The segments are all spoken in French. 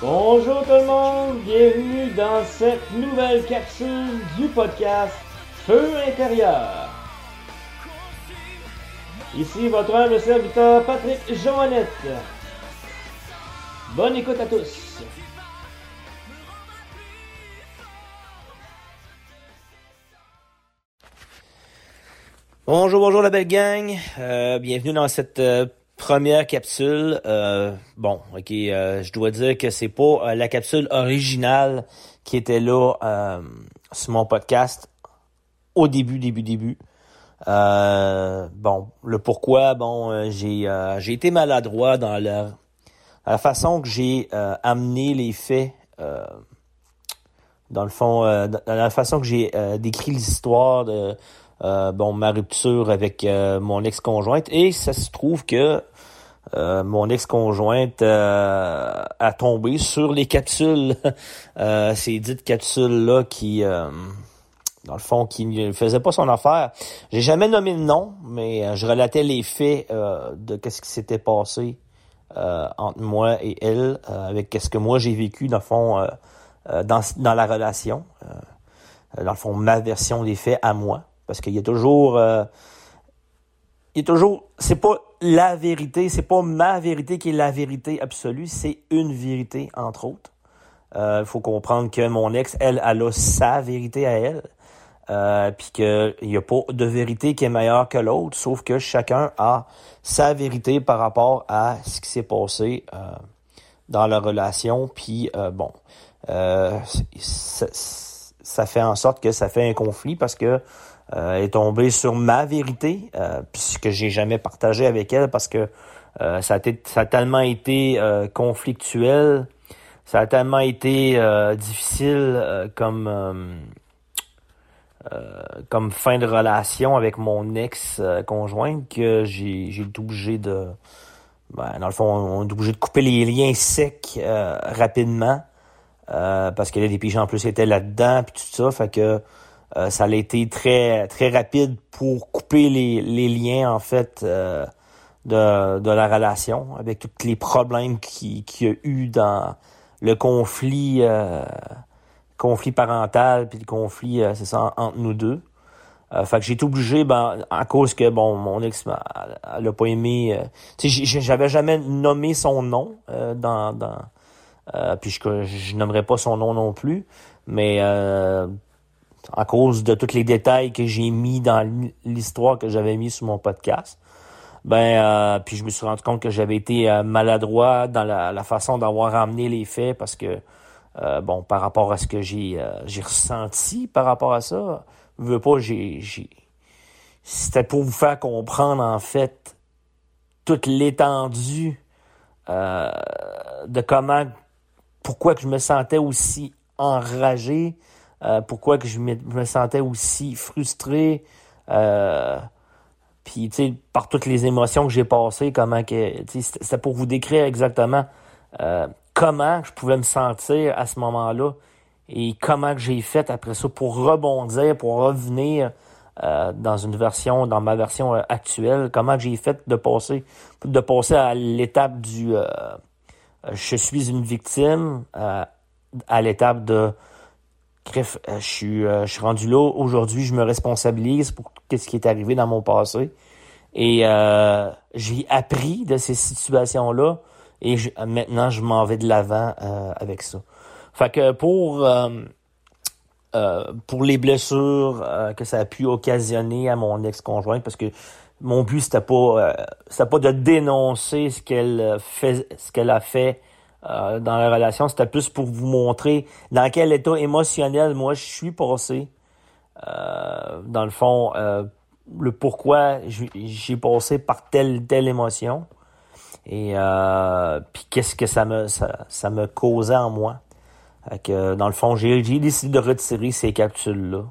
Bonjour tout le monde, bienvenue dans cette nouvelle capsule du podcast Feu intérieur. Ici votre humble serviteur Patrick Joannette. Bonne écoute à tous. Bonjour, bonjour la belle gang. Euh, bienvenue dans cette euh, première capsule. Euh, bon, ok, euh, je dois dire que c'est pas euh, la capsule originale qui était là sur mon podcast au début, début, début. bon, le pourquoi, bon, j'ai j'ai été maladroit dans la, la façon que j'ai amené les faits. dans le fond, dans la façon que j'ai décrit l'histoire de bon ma rupture avec mon ex-conjointe et ça se trouve que euh, mon ex-conjointe euh, a tombé sur les capsules, euh, ces dites capsules-là qui, euh, dans le fond, qui ne faisaient pas son affaire. J'ai jamais nommé le nom, mais je relatais les faits de qu'est-ce qui s'était passé entre moi et elle, avec qu'est-ce que moi j'ai vécu, dans le fond, dans, dans la relation. dans le fond, ma version des faits à moi. Parce qu'il y a toujours... il y a toujours... C'est pas la vérité, c'est pas ma vérité qui est la vérité absolue, c'est une vérité, entre autres. Il euh, faut comprendre que mon ex, elle, elle a sa vérité à elle. Euh, puis qu'il n'y a pas de vérité qui est meilleure que l'autre, sauf que chacun a sa vérité par rapport à ce qui s'est passé euh, dans la relation. Puis euh, bon, ça, ça, fait en sorte que ça fait un conflit parce que euh, est tombée sur ma vérité, euh, puisque j'ai jamais partagé avec elle parce que euh, ça, a ça a tellement été euh, conflictuel, ça a tellement été difficile comme comme fin de relation avec mon ex-conjointe que j'ai j'ai été obligé de ben, dans le fond on est obligé de couper les liens secs rapidement parce que là, les pigeons en plus étaient là-dedans puis tout ça. Fait que euh, ça a été très très rapide pour couper les, les liens en fait euh, de, de la relation avec tous les problèmes qu'il qui y a eu dans le conflit euh, conflit parental puis le conflit c'est ça entre nous deux. fait que j'ai été obligé ben à cause que bon mon ex elle a pas aimé j'avais jamais nommé son nom dans dans puis je, je nommerai pas son nom non plus mais à cause de tous les détails que j'ai mis dans l'histoire que j'avais mis sur mon podcast. Ben, euh, puis je me suis rendu compte que j'avais été euh, maladroit dans la, façon d'avoir amené les faits parce que, euh, bon, par rapport à ce que j'ai ressenti par rapport à ça, je veux pas, j'ai, c'était pour vous faire comprendre en fait toute l'étendue de comment, pourquoi que je me sentais aussi enragé, euh, pourquoi que je me, sentais aussi frustré. Euh, puis, tu sais, par toutes les émotions que j'ai passées, comment que, c'était pour vous décrire exactement euh, comment je pouvais me sentir à ce moment-là et comment que j'ai fait après ça pour rebondir, pour revenir dans une version, dans ma version actuelle, comment j'ai fait de passer, de passer à l'étape du je suis une victime, à l'étape de Bref, euh, je suis, euh, je suis rendu là. Aujourd'hui, je me responsabilise pour ce qui est arrivé dans mon passé. Et euh, j'ai appris de ces situations-là. Et maintenant, je m'en vais de l'avant avec ça. Fait que pour pour les blessures que ça a pu occasionner à mon ex-conjointe, parce que mon but c'était pas pas de dénoncer ce qu'elle fait ce qu'elle a fait euh, dans la relation. C'était plus pour vous montrer dans quel état émotionnel moi je suis passé. Euh, dans le fond, euh, le pourquoi j'ai passé par telle telle émotion et puis qu'est-ce que ça me ça, ça, me causait en moi. que dans le fond, j'ai décidé de retirer ces capsules là.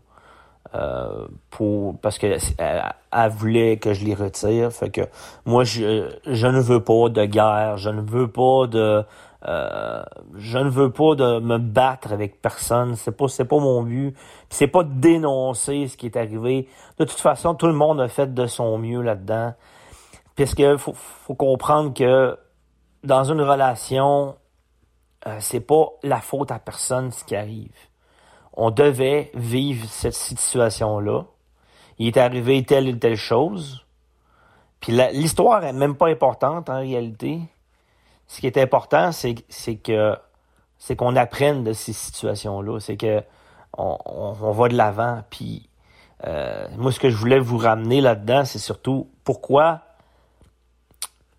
Euh, pour parce que elle, voulait que je les retire fait que moi je je ne veux pas de guerre je ne veux pas de euh, je ne veux pas de me battre avec personne. C'est pas, c'est pas mon but. C'est pas de dénoncer ce qui est arrivé. De toute façon, tout le monde a fait de son mieux là-dedans. Puisque faut, faut comprendre que dans une relation, euh, c'est pas la faute à personne ce qui arrive. On devait vivre cette situation-là. Il est arrivé telle ou telle chose. Puis l'histoire est même pas importante en réalité. Ce qui est important, c'est que c'est qu'on apprenne de ces situations-là. C'est que on, on, va de l'avant. Puis euh, moi, ce que je voulais vous ramener là-dedans, c'est surtout pourquoi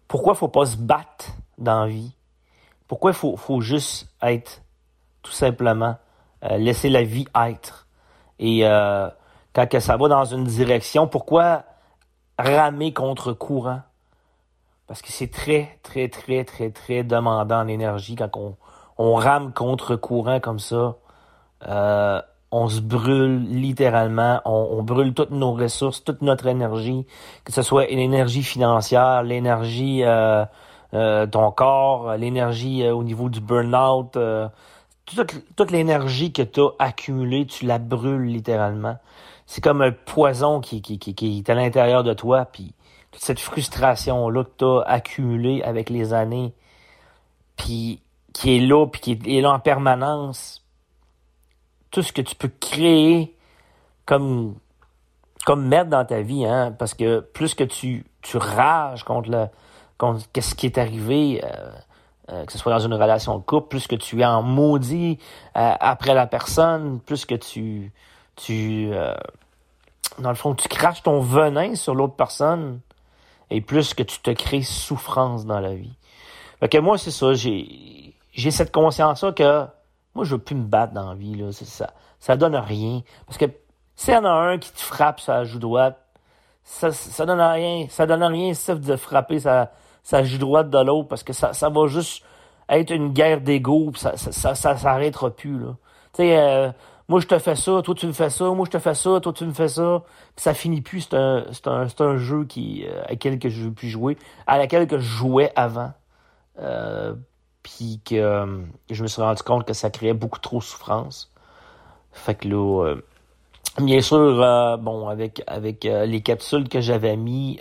pourquoi faut pas se battre dans vie? Pourquoi faut, faut juste être, tout simplement, euh, laisser la vie être? Et euh, quand que ça va dans une direction, pourquoi ramer contre courant? Parce que c'est très, très, très, très, très demandant en énergie quand on, on rame contre courant comme ça. Euh, on se brûle littéralement, on, brûle toutes nos ressources, toute notre énergie, que ce soit l'énergie financière, l'énergie euh, euh, ton corps, l'énergie euh, au niveau du burn-out, euh, toute, l'énergie que tu as accumulée, tu la brûles littéralement. C'est comme un poison qui, qui, qui, qui est à l'intérieur de toi, puis toute cette frustration-là que tu as accumulée avec les années, puis qui est là, puis qui est là en permanence, tout ce que tu peux créer comme, comme mettre dans ta vie, hein, parce que plus que tu, tu rages contre le contre ce qui est arrivé, euh, euh, que ce soit dans une relation de couple, plus que tu es en maudit euh, après la personne, plus que tu, tu dans le fond, tu craches ton venin sur l'autre personne, et plus que tu te crées souffrance dans la vie. Fait que moi, c'est ça, j'ai, cette conscience-là que moi, je veux plus me battre dans la vie, là. ça. Ça donne rien. Parce que s'il y en a un qui te frappe sur la joue droite, ça, ça donne rien. Ça donne rien sauf de frapper sa, sa joue droite de l'autre parce que ça, va juste être une guerre d'ego ça, ça, ça, ça s'arrêtera plus, là. Tu euh, moi je te fais ça, toi tu me fais ça, moi je te fais ça, toi tu me fais ça. Puis ça finit plus. C'est un, jeu qui, euh, à lequel que je veux plus jouer, à laquelle que je jouais avant. Euh, puis que euh, je me suis rendu compte que ça créait beaucoup trop de souffrance. Fait que là, bien sûr, bon, avec les capsules que j'avais mis,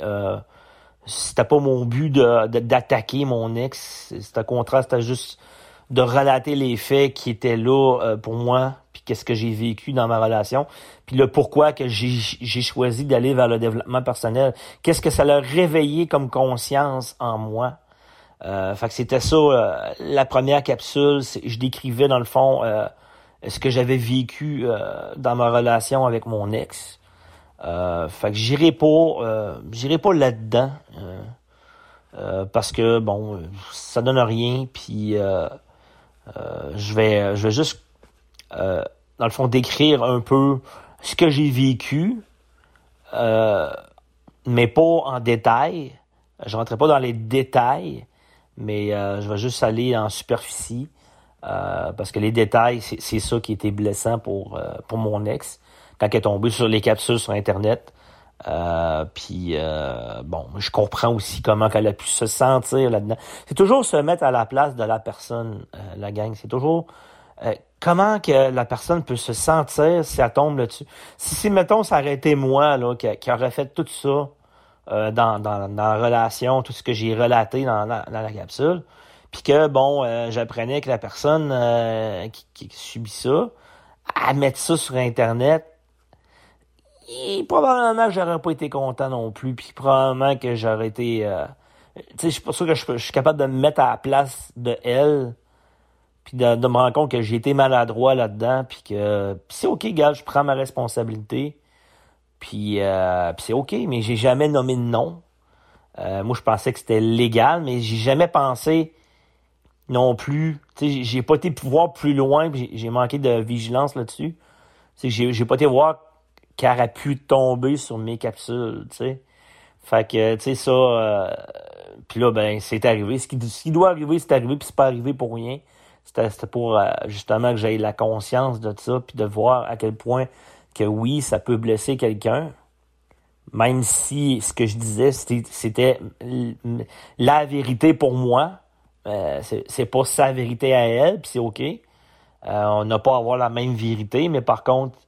c'était pas mon but d'attaquer mon ex. C'était au contraire, c'était juste de relater les faits qui étaient là pour moi, puis qu'est-ce que j'ai vécu dans ma relation, puis le pourquoi que j'ai, choisi d'aller vers le développement personnel. Qu'est-ce que ça a réveillé comme conscience en moi? Euh, fait que c'était ça, euh, la première capsule. Je décrivais dans le fond euh, ce que j'avais vécu euh, dans ma relation avec mon ex. fait que j'irai pas, j'irai pas là-dedans parce que bon, ça donne rien. Puis je vais, je vais juste dans le fond décrire un peu ce que j'ai vécu, mais pas en détail. Je rentrerai pas dans les détails mais euh, je vais juste aller en superficie euh, parce que les détails, c'est ça qui était blessant pour, euh, pour mon ex quand elle est tombée sur les capsules sur Internet. Puis bon, je comprends aussi comment elle a pu se sentir là-dedans. C'est toujours se mettre à la place de la personne, la gang. C'est toujours comment que la personne peut se sentir si elle tombe là-dessus? Si, si mettons, ça aurait été moi là, qui, qui aurait fait tout ça, euh, dans, dans, la relation, tout ce que j'ai relaté dans, dans, la capsule. Puis que, bon, euh, j'apprenais que la personne euh, qui, qui, subit ça, à mettre ça sur Internet, probablement que j'aurais pas été content non plus. Puis probablement que j'aurais été... tu sais, je suis pas sûr que je, suis capable de me mettre à la place de elle puis de, me rendre compte que j'ai été maladroit là-dedans, puis que c'est ok, gars, je prends ma responsabilité, euh, puis, c'est OK, mais j'ai jamais nommé de nom. Euh, moi, je pensais que c'était légal, mais j'ai jamais pensé non plus. Tu sais, j'ai pas été voir plus loin, j'ai manqué de vigilance là-dessus. J'ai pas été voir qu'elle aurait pu tomber sur mes capsules, tu sais. Fait que, tu sais, ça... Euh, puis là, ben, c'est arrivé. Ce qui, doit arriver, c'est arrivé, puis c'est pas arrivé pour rien. C'était pour, justement, que j'aie la conscience de ça, puis de voir à quel point que oui, ça peut blesser quelqu'un, même si ce que je disais, c'était la vérité pour moi. Euh, c'est pas sa vérité à elle, puis c'est OK. Euh, on n'a pas à avoir la même vérité, mais par contre,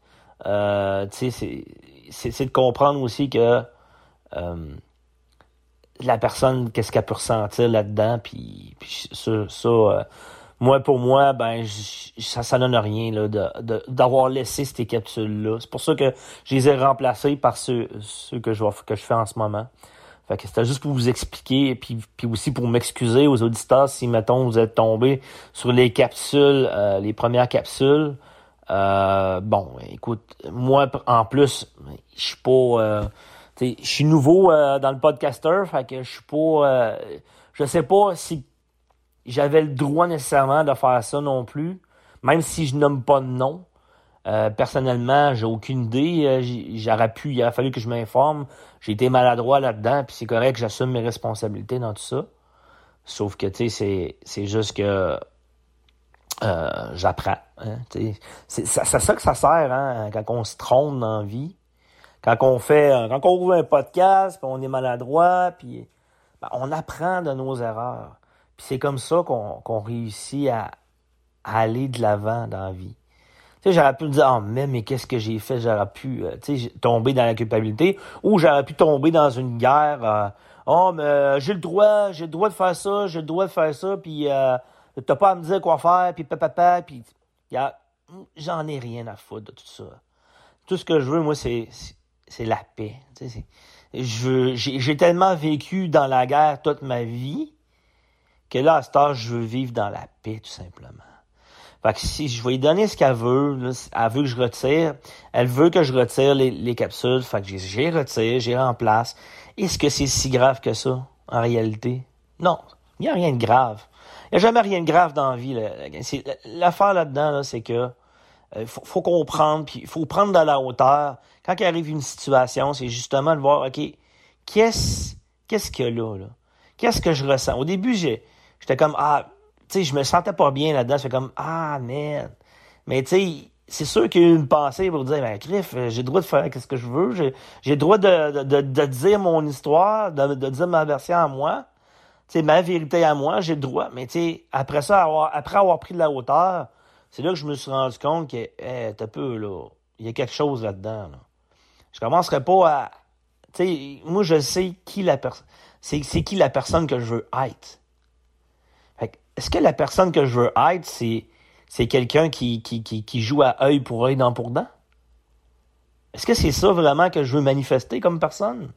euh, c'est de comprendre aussi que la personne, qu'est-ce qu'elle peut ressentir là-dedans, puis, ça, euh, moi, pour moi, ben, ça, ça donne rien là, de, d'avoir laissé ces capsules-là. C'est pour ça que je les ai remplacées par ceux, ceux que, je, que je fais en ce moment. Fait que c'était juste pour vous expliquer et puis, puis aussi pour m'excuser aux auditeurs si, mettons, vous êtes tombés sur les capsules, euh, les premières capsules. Euh, bon, écoute, moi, en plus, je suis pas... Euh, je suis nouveau dans le podcaster, fait que je suis pas... je sais pas si j'avais le droit nécessairement de faire ça non plus, même si je nomme pas de nom. Euh, personnellement, j'ai aucune idée. Euh, j'aurais pu, il aurait fallu que je m'informe. J'ai été maladroit là-dedans, puis c'est correct, j'assume mes responsabilités dans tout ça. Sauf que, tu sais, c'est, juste que euh, j'apprends. Hein, c'est, ça que ça sert, hein, quand on se trompe dans la vie. Quand on fait, quand on ouvre un podcast, puis on est maladroit, puis ben, on apprend de nos erreurs. Puis c'est comme ça qu'on réussit à, aller de l'avant dans la vie. J'aurais pu me dire, oh, mais, mais qu'est-ce que j'ai fait? J'aurais pu, euh, tomber dans la culpabilité, ou j'aurais pu tomber dans une guerre, euh, oh, mais euh, j'ai le droit, j'ai le droit de faire ça, j'ai le droit de faire ça, puis euh, t'as pas à me dire quoi faire, puis papa, puis j'en ai rien à foutre de tout ça. Tout ce que je veux, moi, c'est, la paix. J'ai tellement vécu dans la guerre toute ma vie que là, à ce âge, je veux vivre dans la paix, tout simplement. Fait que si je vais lui donner ce qu'elle veut, elle veut que je retire, elle veut que je retire les, capsules, fait que j'ai retiré, j'ai remplace. Est-ce que c'est si grave que ça, en réalité? Non, il n'y a rien de grave. N'y a jamais rien de grave dans la vie. L'affaire là-dedans, c'est que euh, faut, comprendre, puis faut prendre de la hauteur. Quand il arrive une situation, c'est justement de voir, OK, qu'est-ce qu'est-ce qu'il y a là? là? Qu'est-ce que je ressens? Au début, J'étais comme, ah, tu sais, je me sentais pas bien là-dedans. J'étais comme, ah, merde. Mais tu sais, c'est sûr qu'il y a eu une pensée pour dire, ben, Griff, j'ai le droit de faire ce que je veux. J'ai, le droit de, dire mon histoire, de dire ma version à moi. Sais, ma vérité à moi, j'ai le droit. Mais tu après ça, avoir, après avoir pris de la hauteur, c'est là que je me suis rendu compte que, t'as peu, là. Il y a quelque chose là-dedans, là. Je commencerai pas à, tu sais, moi, je sais qui la personne, c'est, c'est qui la personne que je veux être est-ce que la personne que je veux être, c'est, c'est quelqu'un qui, joue à œil pour œil, dent pour dent? Est-ce que c'est ça vraiment que je veux manifester comme personne?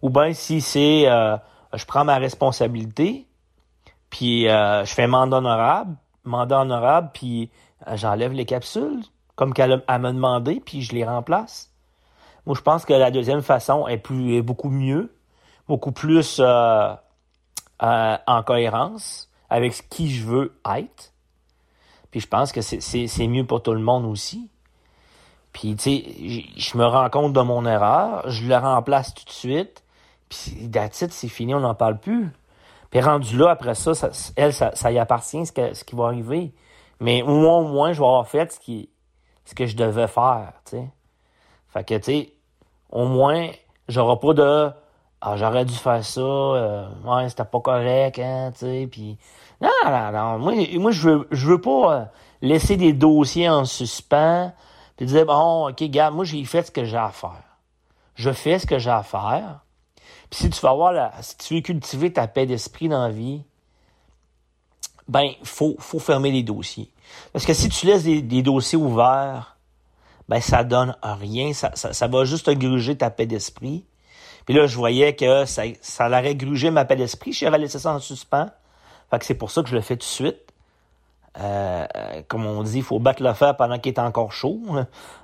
Ou bien si c'est euh, je prends ma responsabilité, puis euh, je fais mandat honorable, mandat honorable, puis euh, j'enlève les capsules, comme qu'elle m'a demandé, puis je les remplace. Moi, je pense que la deuxième façon est, plus, est beaucoup mieux, beaucoup plus euh, en cohérence avec ce qui je veux être. Puis je pense que c'est mieux pour tout le monde aussi. Puis, tu sais, je me rends compte de mon erreur, je le remplace tout de suite, puis d'attitude, c'est fini, on n'en parle plus. Puis rendu là, après ça, ça elle, ça, y appartient, ce, ce qui va arriver. Mais au moins, au moins, je vais avoir fait ce, qui, ce que je devais faire, tu sais. Fait que, tu sais, au moins, j'aurai pas de ah, j'aurais dû faire ça, euh, ouais, c'était pas correct, hein, tu sais, puis non, non, non, moi, moi je veux, je veux pas euh, laisser des dossiers en suspens, puis dire, bon, ok, gars, moi, j'ai fait ce que j'ai à faire. Je fais ce que j'ai à faire. Si tu veux avoir la, si tu veux cultiver ta paix d'esprit dans la vie, ben, faut, faut fermer les dossiers. Parce que si tu laisses des, dossiers ouverts, ben, ça donne rien, ça, ça, ça va juste gruger ta paix d'esprit. Puis là, je voyais que ça, ça aurait grugé ma paix d'esprit. J'avais laissé ça en suspens. Fait que c'est pour ça que je le fais tout de suite. Euh, comme on dit, il faut battre le fer pendant qu'il est encore chaud.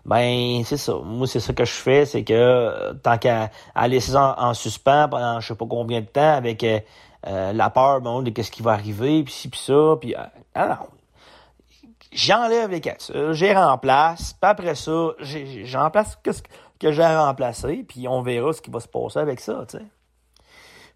Ben, c'est ça. Moi, c'est ça que je fais, c'est que tant qu'à laisser ça en, suspens pendant je sais pas combien de temps avec euh, euh, la peur bon, de qu'est-ce qui va arriver, puis ci, puis ça, puis... non, j'enlève les capsules, j'ai remplace, puis après ça, j'en remplace que que j'ai remplacé, puis on verra ce qui va se passer avec ça, tu sais.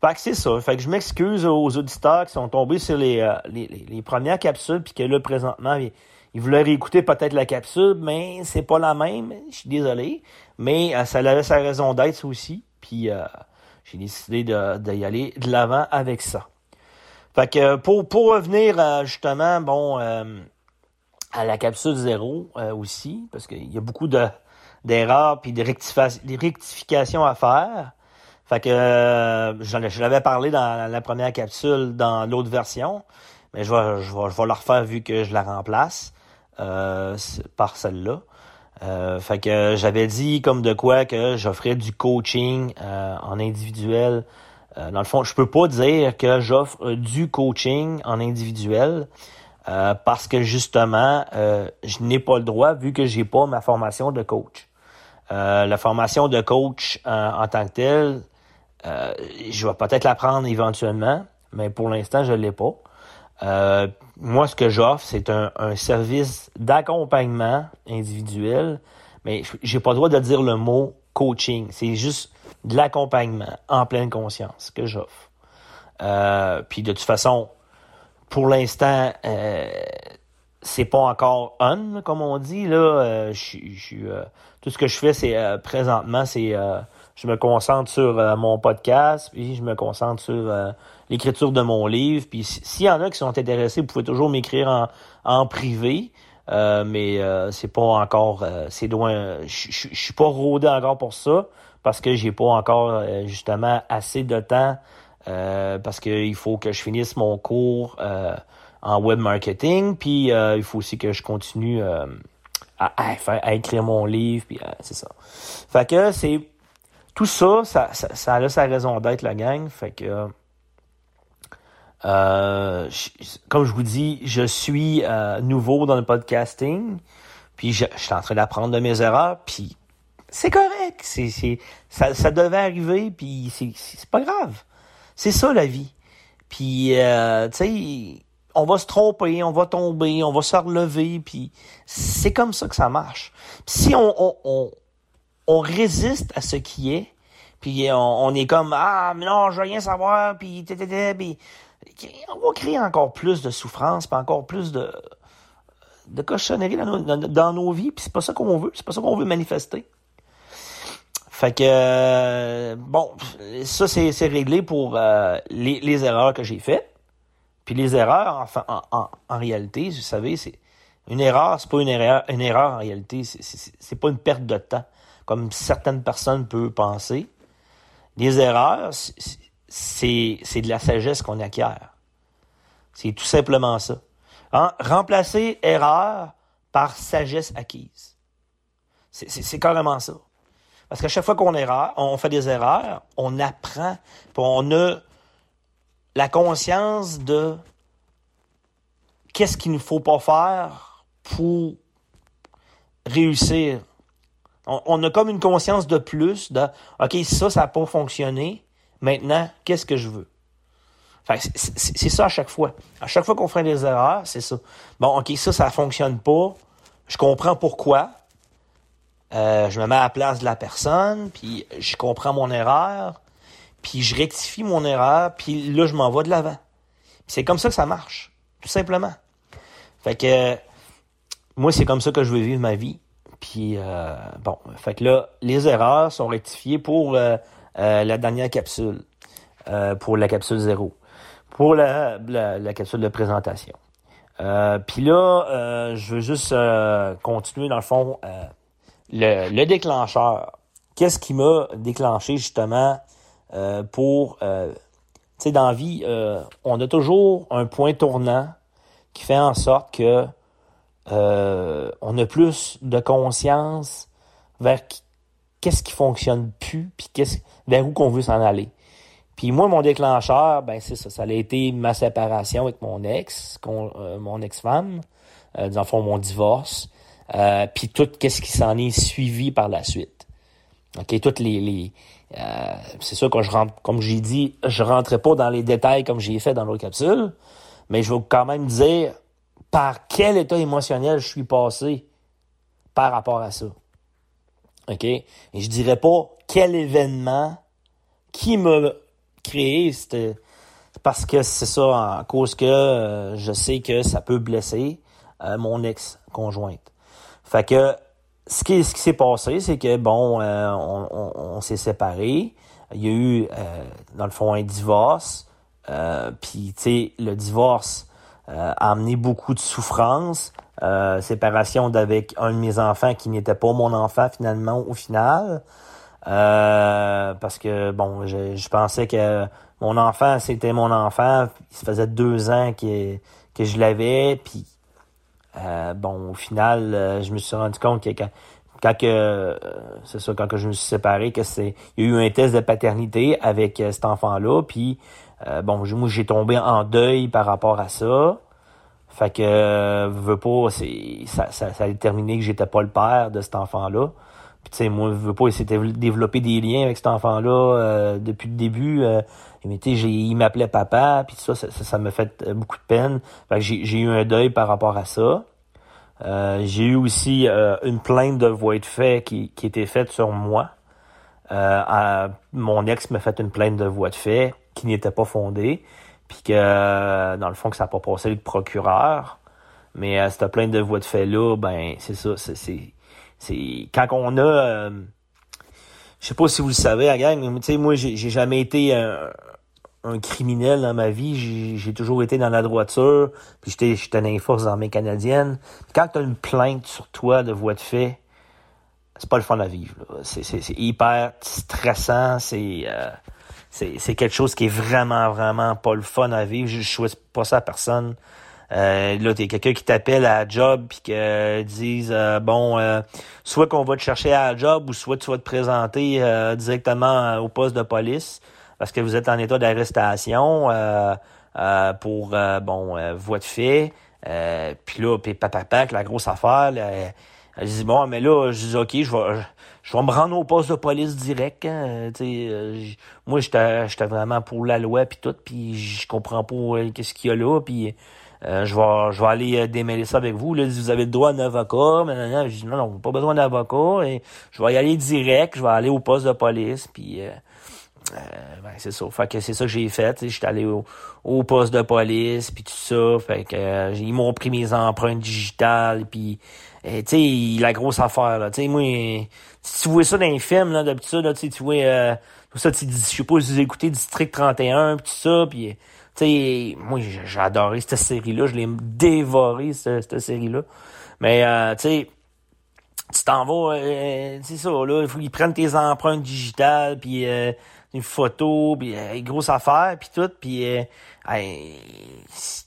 Fait que c'est ça. Fait que je m'excuse aux auditeurs qui sont tombés sur les, euh, les, les, premières capsules, puis que là, présentement, ils, voulaient réécouter peut-être la capsule, mais c'est pas la même. Je suis désolé. Mais euh, ça avait sa raison d'être aussi. Puis euh, j'ai décidé d'y de, aller de l'avant avec ça. Fait que pour, pour revenir justement, bon, à la capsule zéro aussi, parce qu'il y a beaucoup de d'erreurs puis des, rectifications à faire. Fait que euh, je l'avais parlé dans la première capsule dans l'autre version, mais je vais, je, vais, je vais la refaire vu que je la remplace euh, par celle-là. Euh, fait que j'avais dit comme de quoi que j'offrais du coaching euh, en individuel. Euh, dans le fond, je peux pas dire que j'offre du coaching en individuel parce que justement, je n'ai pas le droit vu que j'ai pas ma formation de coach. la formation de coach en tant que telle, je vais peut-être la prendre éventuellement, mais pour l'instant, je l'ai pas. Euh, moi, ce que j'offre, c'est un, service d'accompagnement individuel, mais j'ai pas le droit de dire le mot coaching. C'est juste de l'accompagnement en pleine conscience que j'offre. Euh, puis de toute façon, pour l'instant, euh, c'est pas encore on, comme on dit. Là, euh, je, tout ce que je fais, c'est présentement, c'est je me concentre sur mon podcast, puis je me concentre sur l'écriture de mon livre. Puis s'il y en a qui sont intéressés, vous pouvez toujours m'écrire en, en privé. Euh, mais euh, c'est pas encore euh, c'est loin je suis pas rodé encore pour ça parce que j'ai pas encore justement assez de temps parce qu'il faut que je finisse mon cours en web marketing puis il faut aussi que je continue à, à, écrire mon livre puis c'est ça fait que c'est tout ça ça, a sa raison d'être la gang fait que euh, comme je vous dis, je suis euh, nouveau dans le podcasting, puis je, suis en train d'apprendre de mes erreurs, puis c'est correct, c'est, ça, ça devait arriver, puis c'est, pas grave. C'est ça la vie. Puis, euh, tu sais, on va se tromper, on va tomber, on va se relever, puis c'est comme ça que ça marche. si on, on, on résiste à ce qui est, puis on, est comme ah mais non je veux rien savoir puis puis on va créer encore plus de souffrance, pas encore plus de, de cochonnerie dans nos, vies, puis c'est pas ça qu'on veut, c'est pas ça qu'on veut manifester. Fait que euh, bon, ça c'est, réglé pour euh, les, erreurs que j'ai faites. Puis les erreurs, en, en, en réalité, vous savez, c'est une erreur, c'est pas une erreur, une erreur en réalité, c'est pas une perte de temps, comme certaines personnes peuvent penser. Les erreurs, c'est, de la sagesse qu'on acquiert. C'est tout simplement ça. Hein? Remplacer erreur par sagesse acquise. C'est carrément ça. Parce qu'à chaque fois qu'on on fait des erreurs, on apprend, puis on a la conscience de qu'est-ce qu'il ne faut pas faire pour réussir. On, on, a comme une conscience de plus de OK, ça, ça n'a pas fonctionné. Maintenant, qu'est-ce que je veux? c'est ça à chaque fois. À chaque fois qu'on fait des erreurs, c'est ça. Bon, OK, ça, ça fonctionne pas. Je comprends pourquoi. Euh, je me mets à la place de la personne, puis je comprends mon erreur, puis je rectifie mon erreur, puis là, je m'en vais de l'avant. C'est comme ça que ça marche, tout simplement. Fait que moi, c'est comme ça que je veux vivre ma vie. Puis euh, bon, fait que là, les erreurs sont rectifiées pour euh, la dernière capsule, pour la capsule zéro pour la, la, capsule de présentation. Euh, Puis là, euh, je veux juste euh, continuer dans le fond euh, le, le, déclencheur. Qu'est-ce qui m'a déclenché justement pour, tu sais, dans la vie, on a toujours un point tournant qui fait en sorte que on a plus de conscience vers qu'est-ce qui fonctionne plus, puis qu'est-ce vers où qu'on veut s'en aller. Puis moi, mon déclencheur, ben c'est ça. Ça a été ma séparation avec mon ex, euh, mon ex-femme, euh, mon divorce. Euh, puis tout qu'est-ce qui s'en est suivi par la suite. OK, toutes les... les euh, c'est sûr que je rentre, comme j'ai dit, je rentrais pas dans les détails comme j'ai fait dans l'autre capsule, mais je vais quand même dire par quel état émotionnel je suis passé par rapport à ça. OK? Et je dirais pas quel événement qui me créé, c'était parce que c'est ça, à cause que euh, je sais que ça peut blesser euh, mon ex-conjointe. Fait que ce qui, s'est passé, c'est que bon, euh, on, s'est séparés. Il y a eu, dans le fond, un divorce. Puis, tu sais, le divorce a amené beaucoup de souffrance. séparation d'avec un de mes enfants qui n'était pas mon enfant finalement au final. parce que, bon, je, je, pensais que mon enfant, c'était mon enfant. Il faisait deux ans que, que je l'avais. Puis, bon, au final, je me suis rendu compte que quand, quand que c'est ça quand que je me suis séparé que c'est il y a eu un test de paternité avec cet enfant là puis bon moi j'ai tombé en deuil par rapport à ça fait que, euh, veux pas, c'est, ça, ça, ça a déterminé que j'étais pas le père de cet enfant-là. Puis tu sais, moi, je veux pas essayer de développer des liens avec cet enfant-là euh, depuis le début. Euh, mais tu sais, il m'appelait papa, puis ça, ça, ça m'a fait euh, beaucoup de peine. Fait que j'ai, eu un deuil par rapport à ça. Euh, j'ai eu aussi une plainte de voie de fait qui, qui était faite sur moi. mon ex m'a fait une plainte de voie de fait qui n'était pas fondée puis que dans le fond que ça n'a pas passé le procureur. Mais euh, cette plainte de voie de fait là, ben c'est ça, c'est quand on a euh, je sais pas si vous le savez, la gang, mais tu sais moi j'ai jamais été un, criminel dans ma vie, j'ai toujours été dans la droiture, puis j'étais j'étais dans les forces armées canadiennes. Quand tu as une plainte sur toi de voie de fait, c'est pas le fun à vivre. C'est hyper stressant, c'est euh, c'est quelque chose qui est vraiment, vraiment pas le fun à vivre. Je, souhaite pas ça à personne. Euh, là, t'es quelqu'un qui t'appelle à job puis que disent euh, bon euh, soit qu'on va te chercher à job ou soit tu vas te présenter euh, directement au poste de police parce que vous êtes en état d'arrestation pour bon voie de fait. puis là, puis papa, la grosse affaire, elle dit bon mais là, je dis ok, je vais je vais me rendre au poste de police direct. Hein, euh, moi, j'étais vraiment pour la loi puis tout, puis je comprends pas euh, qu'est-ce qu'il y a là, puis euh, je vais je vais aller démêler ça avec vous. Là, vous avez le droit à un avocat, mais non, je non, non, pas besoin d'avocat, et je vais y aller direct, je vais aller au poste de police, puis ben, c'est ça. Fait que c'est ça que j'ai fait. J'étais allé au, au, poste de police, puis tout ça. Fait que ils m'ont pris mes empreintes digitales, puis tu sais, la grosse affaire, là. Tu sais, moi, si tu vois ça dans les films, là, d'habitude, là, tu vois, euh, tout ça, tu je sais pas si vous écoutez District 31, pis tout ça, puis tu sais, moi, j'ai adoré cette série-là, je l'ai dévoré, cette, série-là. Mais, euh, tu sais, tu t'en vas, euh, c'est ça, là, il faut qu'ils prennent tes empreintes digitales, puis euh, une photo, puis euh, grosse affaire, puis tout, puis euh,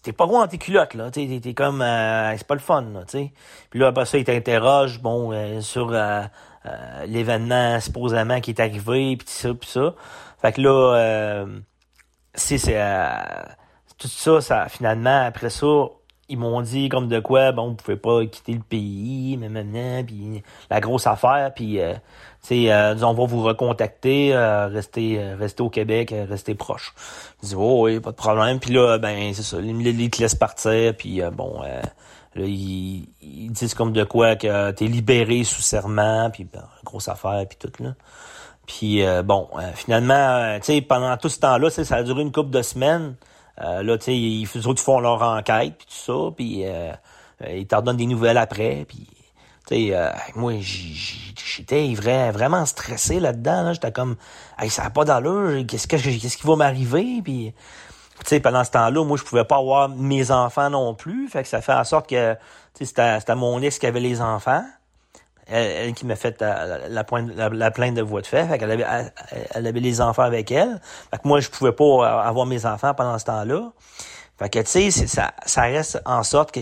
t'es pas gros dans tes culottes, là, t'es, t'es comme, euh, c'est pas le fun, là, tu. Puis là, après ça, ils t'interrogent, bon, euh, sur euh, l'événement supposément qui est arrivé, puis ça, puis ça. Fait que là, c'est, c'est tout ça, ça, finalement, après ça, ils m'ont dit comme de quoi, bon, vous pouvez pas quitter le pays, mais maintenant, puis la grosse affaire, puis euh, euh, on va vous recontacter, euh, rester, euh, rester au Québec, rester proche. Je dis, oh oui, pas de problème. Puis là, ben, c'est ça, ils, ils te laissent partir, puis bon, là, ils, ils, disent comme de quoi que t'es libéré sous serment, puis ben, grosse affaire, puis tout, là. Puis bon, finalement, tu sais, pendant tout ce temps-là, ça a duré une couple de semaines. Euh, là, tu sais, ils, font leur enquête, puis tout ça, puis euh, euh, ils t'en donnent des nouvelles après, puis... Sais, moi, j'étais vraiment stressé là-dedans. Là. J'étais comme, hey, ça n'a pas d'allure, qu'est-ce, qu'est-ce qui va m'arriver? Puis, tu sais, pendant ce temps-là, moi, je pouvais pas avoir mes enfants non plus. Fait que ça fait en sorte que, tu sais, c'était mon ex qui avait les enfants elle, qui m'a fait la, la, plainte de voix de fait. Fait qu'elle avait, elle, avait les enfants avec elle. Fait que moi, je pouvais pas avoir mes enfants pendant ce temps-là. Fait que, tu sais, ça, ça reste en sorte que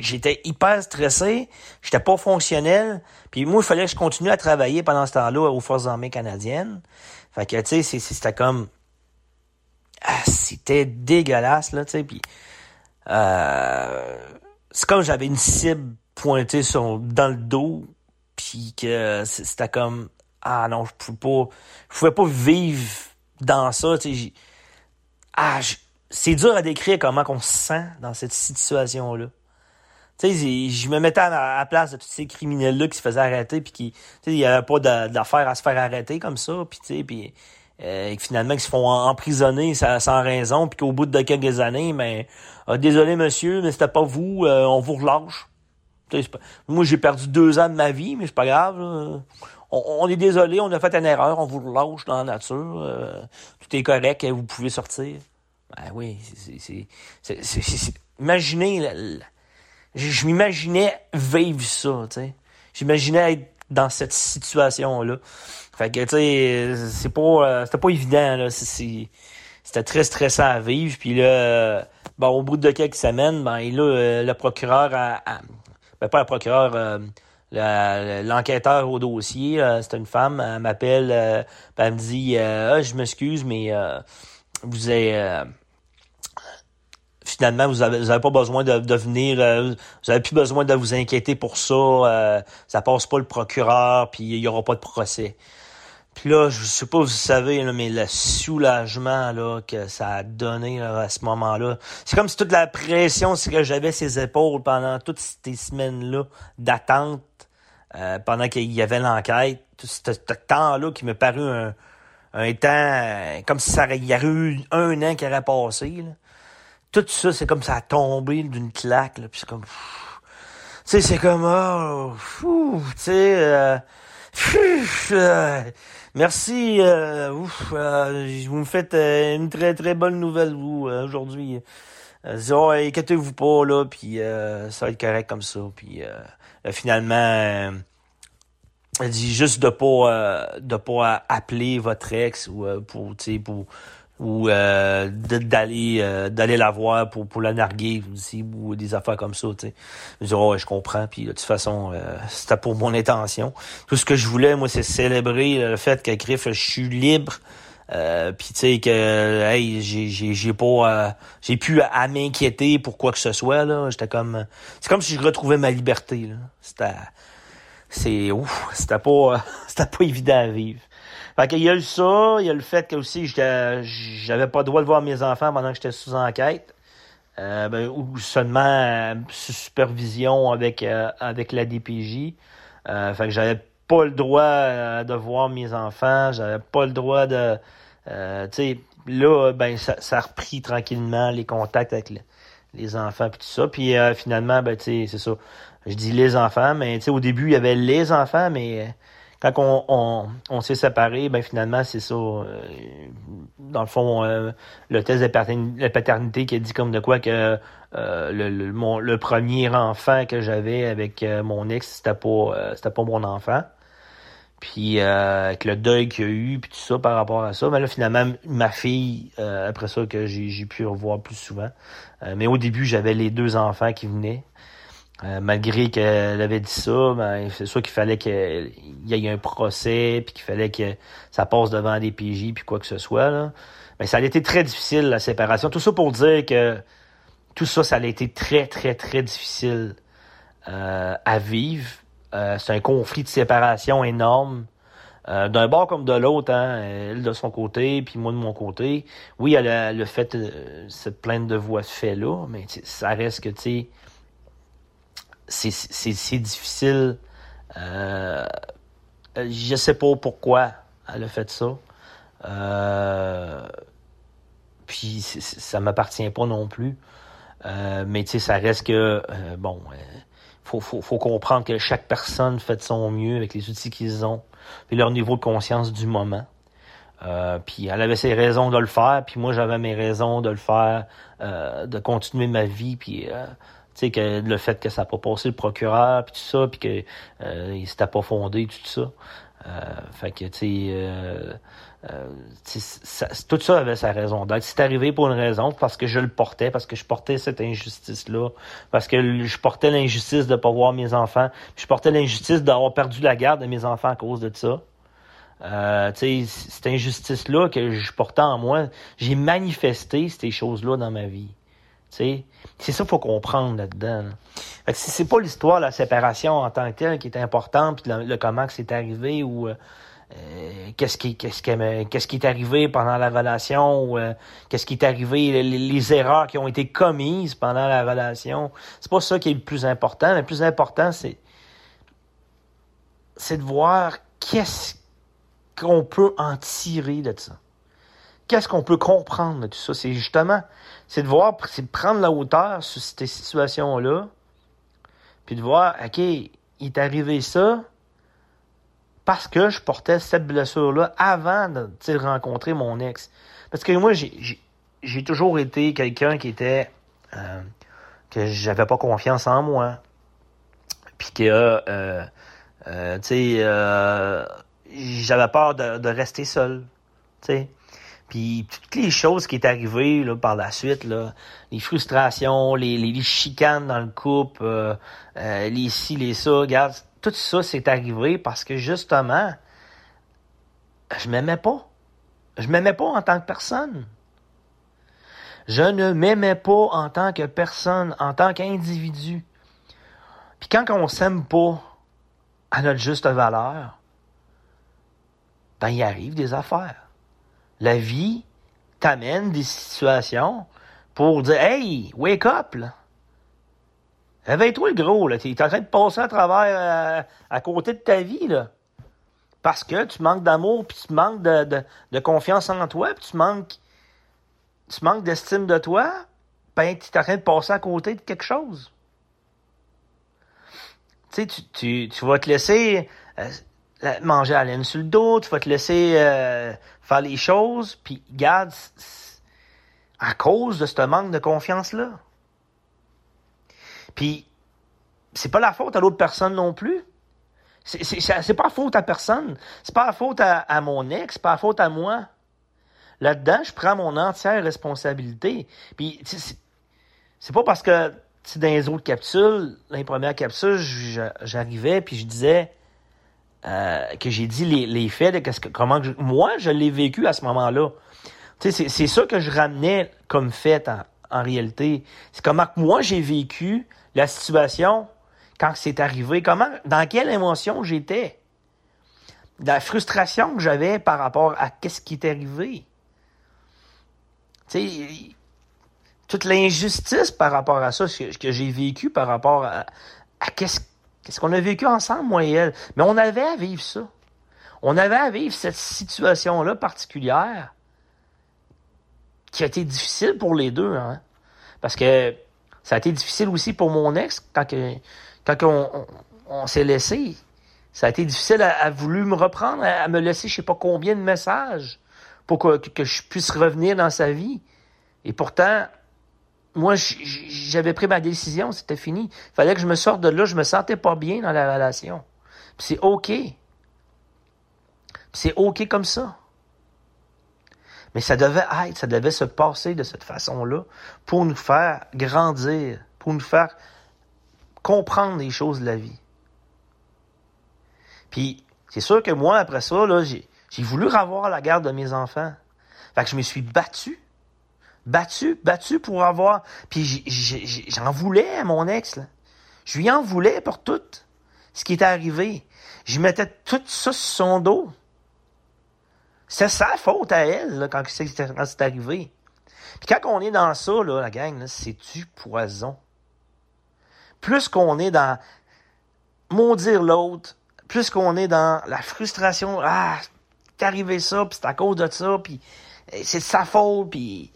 j'étais hyper stressé, j'étais pas fonctionnel, puis moi, il fallait que je continue à travailler pendant ce temps-là aux Forces armées canadiennes. Fait que, tu sais, c'était comme... Ah, c'était dégueulasse, là, tu sais, puis... Euh, c'est comme j'avais une cible pointé sur, dans le dos, puis que c'était comme ah non, je pouvais pas je pouvais pas vivre dans ça, tu sais. Ah, c'est dur à décrire comment on se sent dans cette situation-là. Tu sais, je me mettais à la place de tous ces criminels-là qui se faisaient arrêter, puis qui, tu sais, il y avait pas d'affaire à se faire arrêter comme ça, puis tu sais, puis euh, finalement, qui se font emprisonner sans raison, puis qu'au bout de quelques années, mais ben, ah, désolé monsieur, mais c'était pas vous, euh, on vous relâche. Moi, j'ai perdu deux ans de ma vie, mais c'est pas grave. On, est désolé, on a fait une erreur, on vous lâche dans la nature. Euh, tout est correct, vous pouvez sortir. Ben oui, c'est... Imaginez... je, m'imaginais vivre ça, tu sais. J'imaginais être dans cette situation-là. Fait que, tu sais, c'est pas, c'était pas évident, là. c'était très stressant à vivre. Puis là, bon, au bout de quelques semaines, ben, là, le procureur a, ben, pas le procureur, l'enquêteur au dossier, c'était une femme, elle m'appelle, elle me dit, ah, je m'excuse, mais vous avez finalement, vous avez, vous avez pas besoin de, de venir, euh, vous avez plus besoin de vous inquiéter pour ça. Euh, ça passe pas le procureur, puis il y aura pas de procès. Puis là, je sais pas, vous savez, mais le soulagement là que ça a donné à ce moment-là, c'est comme si toute la pression, que j'avais ses épaules pendant toutes ces semaines-là d'attente, euh, pendant qu'il y avait l'enquête, tout ce, temps-là qui me parut un, un temps comme si ça y aurait eu un an qui aurait passé. Là tout ça, c'est comme ça a tombé d'une claque, là, puis c'est comme... Tu sais, c'est comme... Oh, tu sais... Euh, euh, merci. Euh, vous me faites une très, très bonne nouvelle, vous, aujourd'hui. Oh, inquiétez-vous pas, là, puis ça va être correct comme ça. Puis finalement... elle dit juste de pas de pas appeler votre ex ou pour tu sais pour ou euh, d'aller euh, d'aller la voir pour pour la narguer aussi ou des affaires comme ça tu sais. Je dis oh, je comprends puis de toute façon euh, c'était pour mon intention. Tout ce que je voulais moi c'est célébrer le fait que Griff je suis libre euh, puis tu sais que hey j'ai j'ai pas j'ai pu à, m'inquiéter pour quoi que ce soit là. J'étais comme c'est comme si je retrouvais ma liberté là. C'était c'est ouf c'était pas c'était pas évident à vivre fait qu'il y a eu ça, il y a le fait que aussi j'avais pas le droit de voir mes enfants pendant que j'étais sous enquête. Euh, ben, ou seulement euh, sous supervision avec euh, avec la DPJ. Euh, fait que j'avais pas le droit de voir mes enfants, j'avais pas le droit de tu sais là ben ça, ça, a repris tranquillement les contacts avec les enfants puis tout ça puis finalement ben tu sais c'est ça. Je dis les enfants mais tu sais au début il y avait les enfants mais quand on, s'est séparés, ben finalement, c'est ça. Euh, dans le fond, euh, le test de paternité qui a dit comme de quoi que euh, le, premier enfant que j'avais avec mon ex, c'était pas mon enfant. Puis avec le deuil qu'il y a eu, puis tout ça par rapport à ça. Mais là, finalement, ma fille, après ça, que j'ai pu revoir plus souvent. mais au début, j'avais les deux enfants qui venaient. Euh, malgré qu'elle avait dit ça, ben, c'est sûr qu'il fallait qu'il y ait un procès, puis qu'il fallait que ça passe devant des PJ, puis quoi que ce soit. Mais ça a été très difficile, la séparation. Tout ça pour dire que tout ça, ça a été très, très, très difficile euh, à vivre. Euh, c'est un conflit de séparation énorme. d'un bord comme de l'autre, hein, elle de son côté, puis moi de mon côté. Oui, elle a le fait cette plainte de voix fait là, mais ça reste que, tu sais, c'est difficile. Euh, je sais pas pourquoi elle a fait ça. Euh, puis ça m'appartient pas non plus. Euh, mais tu sais, ça reste que euh, bon, faut, faut, comprendre que chaque personne fait de son mieux avec les outils qu'ils ont, et leur niveau de conscience du moment. puis elle avait ses raisons de le faire, puis moi j'avais mes raisons de le faire, de continuer ma vie, puis sais, que le fait que ça n'a pas passé le procureur, puis tout ça, puis que euh, il s'était pas fondé, tout ça. Euh, fait que, tu euh, euh tout ça avait sa raison d'être. C'est arrivé pour une raison, parce que je le portais, parce que je portais cette injustice-là, parce que je portais l'injustice de pas voir mes enfants, je portais l'injustice d'avoir perdu la garde de mes enfants à cause de ça. Euh, cette injustice-là que je portais en moi, j'ai manifesté ces choses-là dans ma vie. C'est ça qu'il faut comprendre là-dedans. C'est pas l'histoire de la séparation en tant que telle qui est importante, puis le, comment que c'est arrivé ou euh, euh, qu'est-ce qui qu'est-ce qui qui est arrivé pendant la relation ou euh, qu'est-ce qui est arrivé les, erreurs qui ont été commises pendant la relation. C'est pas ça qui est le plus important. Le plus important c'est c'est de voir qu'est-ce qu'on peut en tirer de ça qu'est-ce qu'on peut comprendre de tout ça? C'est justement, c'est de voir, c'est de prendre la hauteur sur ces situations-là, puis de voir, OK, il est arrivé ça parce que je portais cette blessure-là avant de rencontrer mon ex. Parce que moi, j'ai toujours été quelqu'un qui était... Euh, que j'avais pas confiance en moi. Puis que... Euh, Euh, tu sais, j'avais peur de, rester seul. Puis toutes les choses qui est arrivées là, par la suite, les frustrations, les, les, chicanes dans le couple, euh, euh, les ci, les ça, regarde, tout ça c'est arrivé parce que justement, je m'aimais pas. Je m'aimais pas en tant que personne. Je ne m'aimais pas en tant que personne, en tant qu'individu. Puis quand on s'aime pas à notre juste valeur, ben il arrive des affaires. La vie t'amène des situations pour dire Hey, wake up. Réveille-toi le gros, là. T'es en train de passer à travers euh, à côté de ta vie, là. Parce que tu manques d'amour, puis tu manques de, confiance en toi, puis tu manques, tu manques d'estime de toi, ben, tu es en train de passer à côté de quelque chose. Tu sais, tu, tu vas te laisser euh, manger à laine sur le dos, tu vas te laisser euh, faire les choses, puis garde à cause de ce manque de confiance-là. Puis, c'est pas la faute à l'autre personne non plus. C'est pas la faute à personne. C'est pas la faute à, mon ex, c'est pas la faute à moi. Là-dedans, je prends mon entière responsabilité. Puis, c'est pas parce que dans les autres capsules, dans les premières capsules, j'arrivais puis je disais euh, que j'ai dit les, les faits de ce que, comment moi je l'ai vécu à ce moment-là. C'est ça que je ramenais comme fait en, réalité. C'est comment moi j'ai vécu la situation quand c'est arrivé, comment, dans quelle émotion j'étais, la frustration que j'avais par rapport à qu'est-ce qui est arrivé. Tu sais, toute l'injustice par rapport à ça, ce que j'ai vécu par rapport à, qu'est-ce qu'est-ce qu'on a vécu ensemble, moi et elle? Mais on avait à vivre ça. On avait à vivre cette situation-là particulière qui a été difficile pour les deux. Hein? Parce que ça a été difficile aussi pour mon ex quand, que, on, s'est laissé. Ça a été difficile. A voulu me reprendre, à me laisser je sais pas combien de messages pour que je puisse revenir dans sa vie. Et pourtant, moi, j'avais pris ma décision, c'était fini. Il fallait que je me sorte de là, je me sentais pas bien dans la relation. c'est OK. c'est OK comme ça. Mais ça devait être, ça devait se passer de cette façon-là pour nous faire grandir, pour nous faire comprendre les choses de la vie. Puis, c'est sûr que moi, après ça, j'ai, voulu revoir la garde de mes enfants. Fait que je me suis battu. Battu, battu pour avoir. Puis j'en voulais à mon ex. Là. Je lui en voulais pour tout ce qui était arrivé. Je mettais tout ça sur son dos. C'est sa faute à elle là, quand c'est arrivé. Puis quand on est dans ça, là, la gang, c'est du poison? Plus qu'on est dans maudire l'autre, plus qu'on est dans la frustration, ah, t'es arrivé ça, puis c'est à cause de ça, puis eh, c'est de sa faute, puis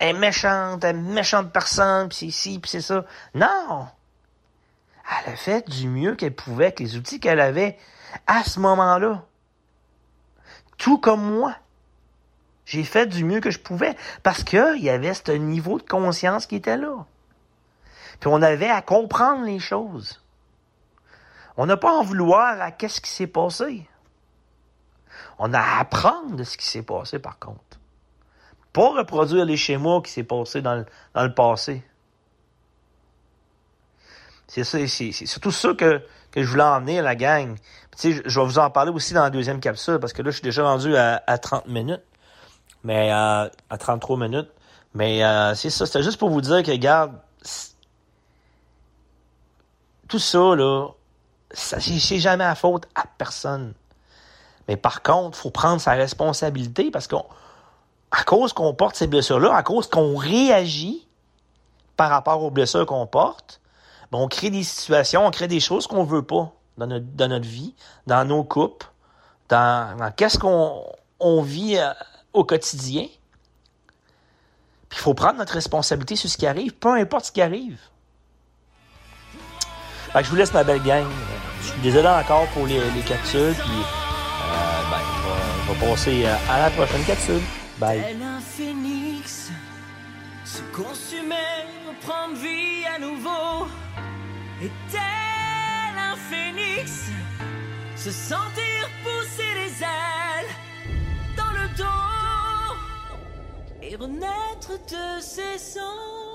elle est méchante, elle est méchante personne, puis c'est ci, puis c'est ça. Non! Elle a fait du mieux qu'elle pouvait avec les outils qu'elle avait à ce moment-là. Tout comme moi. J'ai fait du mieux que je pouvais parce qu'il y avait ce niveau de conscience qui était là. Puis on avait à comprendre les choses. On n'a pas à en vouloir à qu'est-ce qui s'est passé. On a à apprendre de ce qui s'est passé, par contre. Pas reproduire les schémas qui s'est passé dans le, dans le passé. C'est surtout ça que, que je voulais emmener à la gang. Je vais vous en parler aussi dans la deuxième capsule parce que là, je suis déjà rendu à, à 30 minutes. Mais euh, à 33 minutes. Mais euh, c'est ça, c'était juste pour vous dire que, regarde, tout ça, là, ça, c'est jamais à faute à personne. Mais par contre, il faut prendre sa responsabilité parce qu'à cause qu'on porte ces blessures-là, à cause qu'on réagit par rapport aux blessures qu'on porte, ben, on crée des situations, on crée des choses qu'on veut pas dans notre, dans notre vie, dans nos couples, dans, qu'est-ce qu'on on vit euh, au quotidien. Il faut prendre notre responsabilité sur ce qui arrive, peu importe ce qui arrive. je vous laisse ma belle gang. Je suis désolé encore pour les, les capsules, puis euh, ben, vais, passer euh, à la prochaine capsule. Bye. un phénix se consumait, reprendre vie à nouveau. Est-elle un phénix se sentir pousser les ailes dans le dos et renaître de ses cendres.